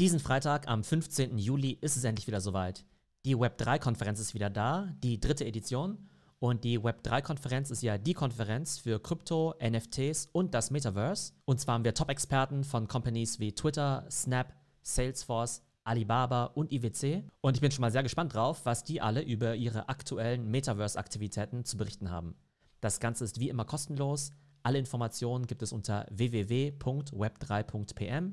Diesen Freitag, am 15. Juli, ist es endlich wieder soweit. Die Web3-Konferenz ist wieder da, die dritte Edition. Und die Web3-Konferenz ist ja die Konferenz für Krypto, NFTs und das Metaverse. Und zwar haben wir Top-Experten von Companies wie Twitter, Snap, Salesforce, Alibaba und IWC. Und ich bin schon mal sehr gespannt drauf, was die alle über ihre aktuellen Metaverse-Aktivitäten zu berichten haben. Das Ganze ist wie immer kostenlos. Alle Informationen gibt es unter www.web3.pm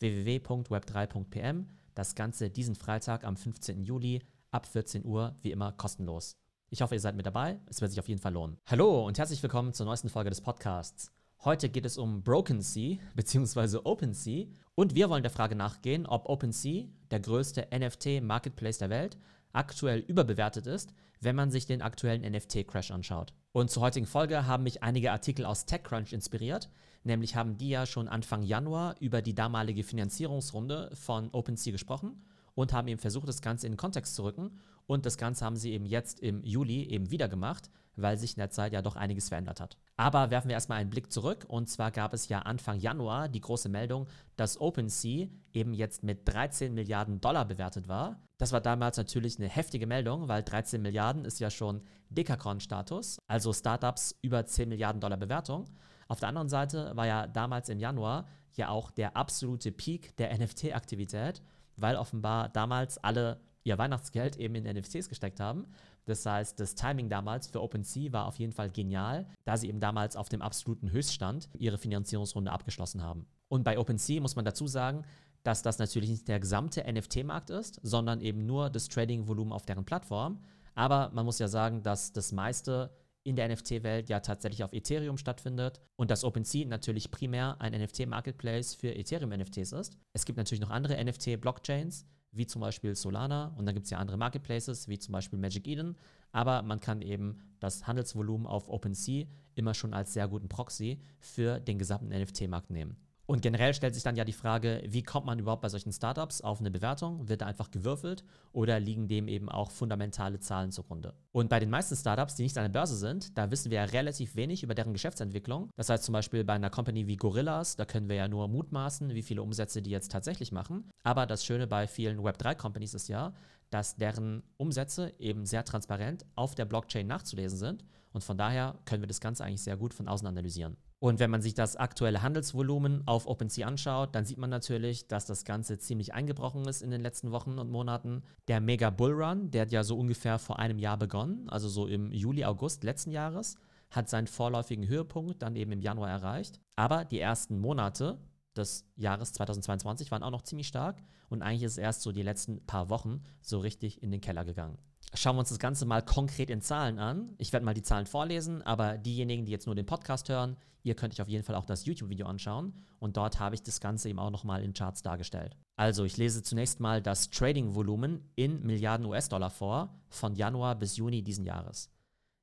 www.web3.pm. Das Ganze diesen Freitag am 15. Juli ab 14 Uhr, wie immer kostenlos. Ich hoffe, ihr seid mit dabei. Es wird sich auf jeden Fall lohnen. Hallo und herzlich willkommen zur neuesten Folge des Podcasts. Heute geht es um Broken Sea bzw. OpenSea und wir wollen der Frage nachgehen, ob OpenSea, der größte NFT-Marketplace der Welt, aktuell überbewertet ist, wenn man sich den aktuellen NFT-Crash anschaut. Und zur heutigen Folge haben mich einige Artikel aus TechCrunch inspiriert, Nämlich haben die ja schon Anfang Januar über die damalige Finanzierungsrunde von OpenSea gesprochen und haben eben versucht, das Ganze in Kontext zu rücken. Und das Ganze haben sie eben jetzt im Juli eben wieder gemacht, weil sich in der Zeit ja doch einiges verändert hat. Aber werfen wir erstmal einen Blick zurück. Und zwar gab es ja Anfang Januar die große Meldung, dass OpenSea eben jetzt mit 13 Milliarden Dollar bewertet war. Das war damals natürlich eine heftige Meldung, weil 13 Milliarden ist ja schon Dekakron-Status, also Startups über 10 Milliarden Dollar Bewertung. Auf der anderen Seite war ja damals im Januar ja auch der absolute Peak der NFT-Aktivität, weil offenbar damals alle ihr Weihnachtsgeld eben in NFTs gesteckt haben. Das heißt, das Timing damals für OpenSea war auf jeden Fall genial, da sie eben damals auf dem absoluten Höchststand ihre Finanzierungsrunde abgeschlossen haben. Und bei OpenSea muss man dazu sagen, dass das natürlich nicht der gesamte NFT-Markt ist, sondern eben nur das Trading-Volumen auf deren Plattform. Aber man muss ja sagen, dass das meiste in der NFT-Welt ja tatsächlich auf Ethereum stattfindet und dass OpenSea natürlich primär ein NFT-Marketplace für Ethereum-NFTs ist. Es gibt natürlich noch andere NFT-Blockchains, wie zum Beispiel Solana und dann gibt es ja andere Marketplaces, wie zum Beispiel Magic Eden, aber man kann eben das Handelsvolumen auf OpenSea immer schon als sehr guten Proxy für den gesamten NFT-Markt nehmen. Und generell stellt sich dann ja die Frage, wie kommt man überhaupt bei solchen Startups auf eine Bewertung? Wird da einfach gewürfelt oder liegen dem eben auch fundamentale Zahlen zugrunde? Und bei den meisten Startups, die nicht an der Börse sind, da wissen wir ja relativ wenig über deren Geschäftsentwicklung. Das heißt zum Beispiel bei einer Company wie Gorillas, da können wir ja nur mutmaßen, wie viele Umsätze die jetzt tatsächlich machen. Aber das Schöne bei vielen Web3-Companies ist ja, dass deren Umsätze eben sehr transparent auf der Blockchain nachzulesen sind. Und von daher können wir das Ganze eigentlich sehr gut von außen analysieren. Und wenn man sich das aktuelle Handelsvolumen auf OpenSea anschaut, dann sieht man natürlich, dass das Ganze ziemlich eingebrochen ist in den letzten Wochen und Monaten. Der Mega Bullrun, der hat ja so ungefähr vor einem Jahr begonnen, also so im Juli, August letzten Jahres, hat seinen vorläufigen Höhepunkt dann eben im Januar erreicht. Aber die ersten Monate des Jahres 2022 waren auch noch ziemlich stark und eigentlich ist es erst so die letzten paar Wochen so richtig in den Keller gegangen. Schauen wir uns das Ganze mal konkret in Zahlen an. Ich werde mal die Zahlen vorlesen, aber diejenigen, die jetzt nur den Podcast hören, ihr könnt euch auf jeden Fall auch das YouTube-Video anschauen und dort habe ich das Ganze eben auch nochmal in Charts dargestellt. Also ich lese zunächst mal das Trading-Volumen in Milliarden US-Dollar vor von Januar bis Juni diesen Jahres.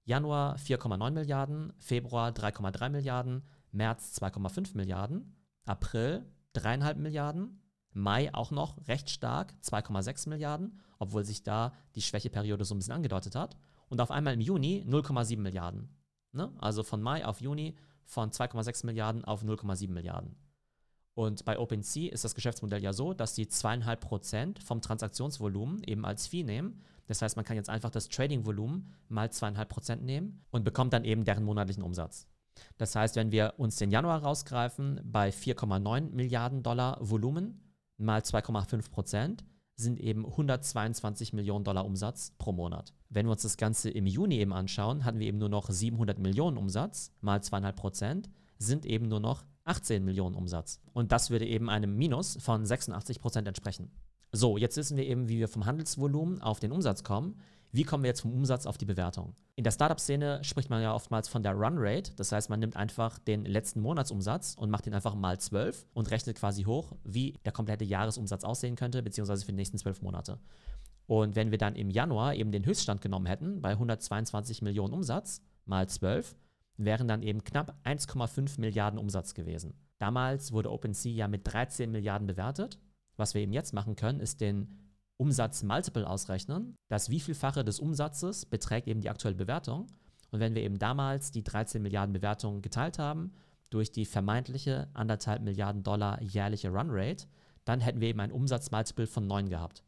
Januar 4,9 Milliarden, Februar 3,3 Milliarden, März 2,5 Milliarden, April 3,5 Milliarden, Mai auch noch recht stark, 2,6 Milliarden, obwohl sich da die Schwächeperiode so ein bisschen angedeutet hat. Und auf einmal im Juni 0,7 Milliarden. Ne? Also von Mai auf Juni von 2,6 Milliarden auf 0,7 Milliarden. Und bei OpenSea ist das Geschäftsmodell ja so, dass sie zweieinhalb Prozent vom Transaktionsvolumen eben als Fee nehmen. Das heißt, man kann jetzt einfach das Trading-Volumen mal zweieinhalb Prozent nehmen und bekommt dann eben deren monatlichen Umsatz. Das heißt, wenn wir uns den Januar rausgreifen, bei 4,9 Milliarden Dollar Volumen mal 2,5 Prozent sind eben 122 Millionen Dollar Umsatz pro Monat. Wenn wir uns das Ganze im Juni eben anschauen, hatten wir eben nur noch 700 Millionen Umsatz mal 2,5 Prozent, sind eben nur noch 18 Millionen Umsatz. Und das würde eben einem Minus von 86 Prozent entsprechen. So, jetzt wissen wir eben, wie wir vom Handelsvolumen auf den Umsatz kommen. Wie kommen wir jetzt vom Umsatz auf die Bewertung? In der Startup-Szene spricht man ja oftmals von der Run Rate. Das heißt, man nimmt einfach den letzten Monatsumsatz und macht ihn einfach mal 12 und rechnet quasi hoch, wie der komplette Jahresumsatz aussehen könnte, beziehungsweise für die nächsten 12 Monate. Und wenn wir dann im Januar eben den Höchststand genommen hätten, bei 122 Millionen Umsatz mal 12, wären dann eben knapp 1,5 Milliarden Umsatz gewesen. Damals wurde OpenSea ja mit 13 Milliarden bewertet. Was wir eben jetzt machen können, ist den Umsatz-Multiple ausrechnen. Das Wievielfache des Umsatzes beträgt eben die aktuelle Bewertung. Und wenn wir eben damals die 13 Milliarden Bewertung geteilt haben durch die vermeintliche anderthalb Milliarden Dollar jährliche Runrate, dann hätten wir eben ein Umsatzmultiple von 9 gehabt.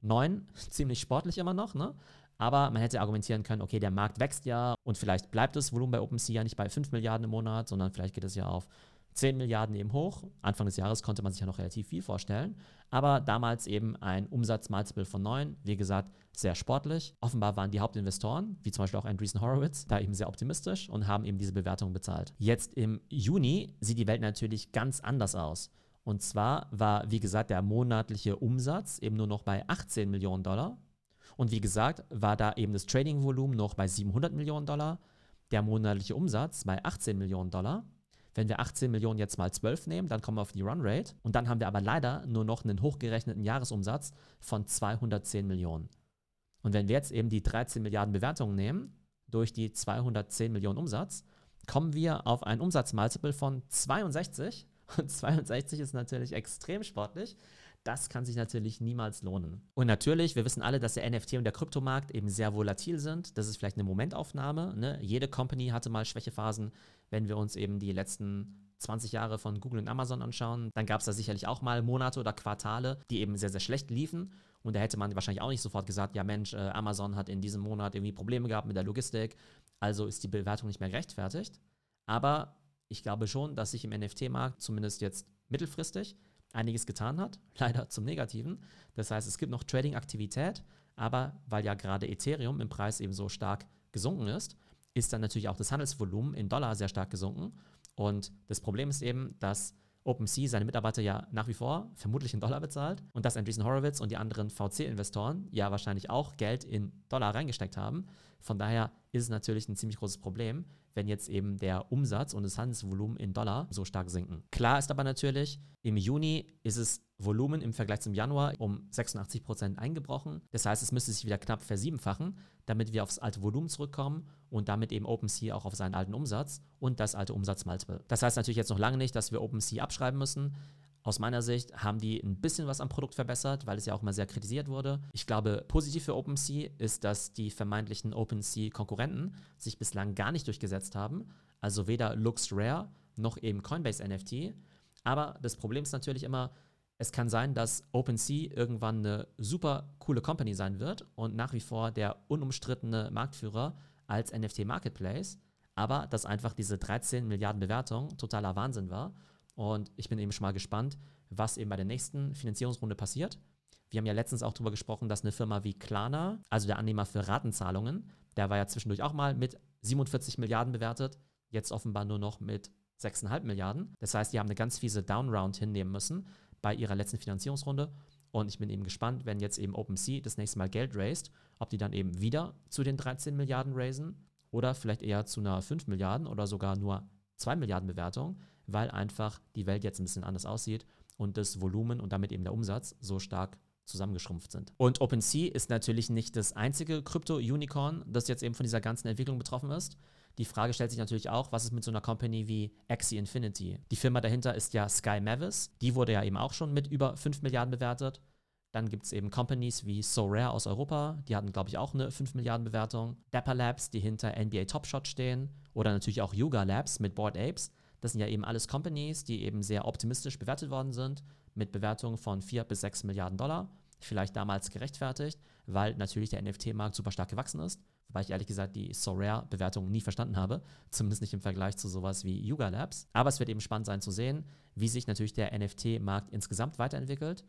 9, ziemlich sportlich immer noch, ne? Aber man hätte argumentieren können, okay, der Markt wächst ja und vielleicht bleibt das Volumen bei OpenSea ja nicht bei 5 Milliarden im Monat, sondern vielleicht geht es ja auf 10 Milliarden eben hoch. Anfang des Jahres konnte man sich ja noch relativ viel vorstellen. Aber damals eben ein Umsatzmultiple von 9. Wie gesagt, sehr sportlich. Offenbar waren die Hauptinvestoren, wie zum Beispiel auch Andreessen Horowitz, da eben sehr optimistisch und haben eben diese Bewertung bezahlt. Jetzt im Juni sieht die Welt natürlich ganz anders aus. Und zwar war, wie gesagt, der monatliche Umsatz eben nur noch bei 18 Millionen Dollar. Und wie gesagt, war da eben das Trading-Volumen noch bei 700 Millionen Dollar, der monatliche Umsatz bei 18 Millionen Dollar. Wenn wir 18 Millionen jetzt mal 12 nehmen, dann kommen wir auf die Run-Rate. Und dann haben wir aber leider nur noch einen hochgerechneten Jahresumsatz von 210 Millionen. Und wenn wir jetzt eben die 13 Milliarden Bewertungen nehmen, durch die 210 Millionen Umsatz, kommen wir auf ein Umsatzmultiple von 62. Und 62 ist natürlich extrem sportlich. Das kann sich natürlich niemals lohnen. Und natürlich, wir wissen alle, dass der NFT und der Kryptomarkt eben sehr volatil sind. Das ist vielleicht eine Momentaufnahme. Ne? Jede Company hatte mal Schwächephasen. Wenn wir uns eben die letzten 20 Jahre von Google und Amazon anschauen, dann gab es da sicherlich auch mal Monate oder Quartale, die eben sehr, sehr schlecht liefen. Und da hätte man wahrscheinlich auch nicht sofort gesagt, ja Mensch, äh, Amazon hat in diesem Monat irgendwie Probleme gehabt mit der Logistik, also ist die Bewertung nicht mehr gerechtfertigt. Aber ich glaube schon, dass sich im NFT-Markt zumindest jetzt mittelfristig einiges getan hat, leider zum Negativen. Das heißt, es gibt noch Trading-Aktivität, aber weil ja gerade Ethereum im Preis eben so stark gesunken ist, ist dann natürlich auch das Handelsvolumen in Dollar sehr stark gesunken. Und das Problem ist eben, dass OpenSea seine Mitarbeiter ja nach wie vor vermutlich in Dollar bezahlt und dass Andreessen Horowitz und die anderen VC-Investoren ja wahrscheinlich auch Geld in Dollar reingesteckt haben. Von daher ist es natürlich ein ziemlich großes Problem, wenn jetzt eben der Umsatz und das Handelsvolumen in Dollar so stark sinken. Klar ist aber natürlich, im Juni ist es Volumen im Vergleich zum Januar um 86 Prozent eingebrochen. Das heißt, es müsste sich wieder knapp versiebenfachen, damit wir aufs alte Volumen zurückkommen und damit eben OpenSea auch auf seinen alten Umsatz und das alte Umsatzmultiple. Das heißt natürlich jetzt noch lange nicht, dass wir OpenSea abschreiben müssen. Aus meiner Sicht haben die ein bisschen was am Produkt verbessert, weil es ja auch mal sehr kritisiert wurde. Ich glaube, positiv für OpenSea ist, dass die vermeintlichen OpenSea-Konkurrenten sich bislang gar nicht durchgesetzt haben. Also weder LuxRare noch eben Coinbase NFT. Aber das Problem ist natürlich immer, es kann sein, dass OpenSea irgendwann eine super coole Company sein wird und nach wie vor der unumstrittene Marktführer als NFT-Marketplace, aber dass einfach diese 13 Milliarden Bewertung totaler Wahnsinn war und ich bin eben schon mal gespannt, was eben bei der nächsten Finanzierungsrunde passiert. Wir haben ja letztens auch darüber gesprochen, dass eine Firma wie Klarna, also der Annehmer für Ratenzahlungen, der war ja zwischendurch auch mal mit 47 Milliarden bewertet, jetzt offenbar nur noch mit 6,5 Milliarden. Das heißt, die haben eine ganz fiese Downround hinnehmen müssen bei ihrer letzten Finanzierungsrunde. Und ich bin eben gespannt, wenn jetzt eben OpenSea das nächste Mal Geld raised, ob die dann eben wieder zu den 13 Milliarden raisen oder vielleicht eher zu einer 5 Milliarden oder sogar nur 2 Milliarden Bewertung weil einfach die Welt jetzt ein bisschen anders aussieht und das Volumen und damit eben der Umsatz so stark zusammengeschrumpft sind. Und OpenSea ist natürlich nicht das einzige Krypto-Unicorn, das jetzt eben von dieser ganzen Entwicklung betroffen ist. Die Frage stellt sich natürlich auch, was ist mit so einer Company wie Axie Infinity? Die Firma dahinter ist ja Sky Mavis. Die wurde ja eben auch schon mit über 5 Milliarden bewertet. Dann gibt es eben Companies wie SoRare aus Europa, die hatten, glaube ich, auch eine 5 Milliarden Bewertung. Dapper Labs, die hinter NBA Top Shot stehen. Oder natürlich auch Yuga Labs mit Board Apes. Das sind ja eben alles Companies, die eben sehr optimistisch bewertet worden sind, mit Bewertungen von 4 bis 6 Milliarden Dollar. Vielleicht damals gerechtfertigt, weil natürlich der NFT-Markt super stark gewachsen ist. Wobei ich ehrlich gesagt die SoRare-Bewertung nie verstanden habe, zumindest nicht im Vergleich zu sowas wie Yuga Labs. Aber es wird eben spannend sein zu sehen, wie sich natürlich der NFT-Markt insgesamt weiterentwickelt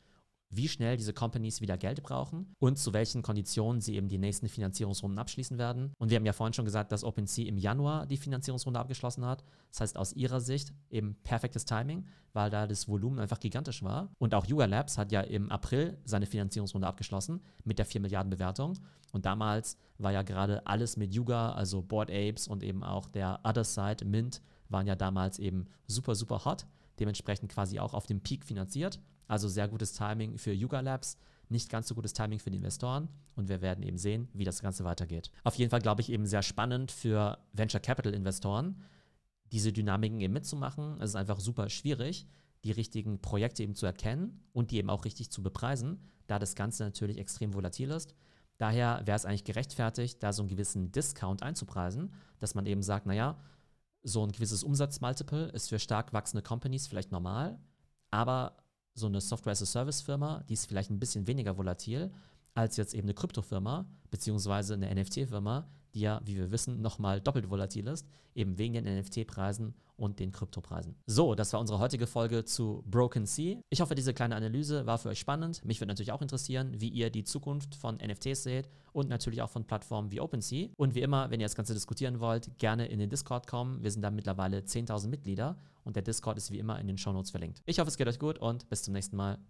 wie schnell diese Companies wieder Geld brauchen und zu welchen Konditionen sie eben die nächsten Finanzierungsrunden abschließen werden. Und wir haben ja vorhin schon gesagt, dass OpenSea im Januar die Finanzierungsrunde abgeschlossen hat. Das heißt, aus ihrer Sicht eben perfektes Timing, weil da das Volumen einfach gigantisch war. Und auch Yuga Labs hat ja im April seine Finanzierungsrunde abgeschlossen mit der 4 Milliarden Bewertung. Und damals war ja gerade alles mit Yuga, also Board Apes und eben auch der Other Side, Mint, waren ja damals eben super, super hot. Dementsprechend quasi auch auf dem Peak finanziert. Also sehr gutes Timing für Yuga Labs, nicht ganz so gutes Timing für die Investoren und wir werden eben sehen, wie das Ganze weitergeht. Auf jeden Fall glaube ich eben sehr spannend für Venture Capital Investoren, diese Dynamiken eben mitzumachen. Es ist einfach super schwierig, die richtigen Projekte eben zu erkennen und die eben auch richtig zu bepreisen, da das Ganze natürlich extrem volatil ist. Daher wäre es eigentlich gerechtfertigt, da so einen gewissen Discount einzupreisen, dass man eben sagt, naja, so ein gewisses Umsatzmultiple ist für stark wachsende Companies vielleicht normal, aber so eine Software-as-a-Service-Firma, die ist vielleicht ein bisschen weniger volatil als jetzt eben eine Kryptofirma beziehungsweise eine NFT-Firma, die ja, wie wir wissen, nochmal doppelt volatil ist, eben wegen den NFT-Preisen und den Kryptopreisen. So, das war unsere heutige Folge zu Broken Sea. Ich hoffe, diese kleine Analyse war für euch spannend. Mich würde natürlich auch interessieren, wie ihr die Zukunft von NFTs seht und natürlich auch von Plattformen wie OpenSea. Und wie immer, wenn ihr das Ganze diskutieren wollt, gerne in den Discord kommen. Wir sind da mittlerweile 10.000 Mitglieder und der Discord ist wie immer in den Shownotes verlinkt. Ich hoffe, es geht euch gut und bis zum nächsten Mal.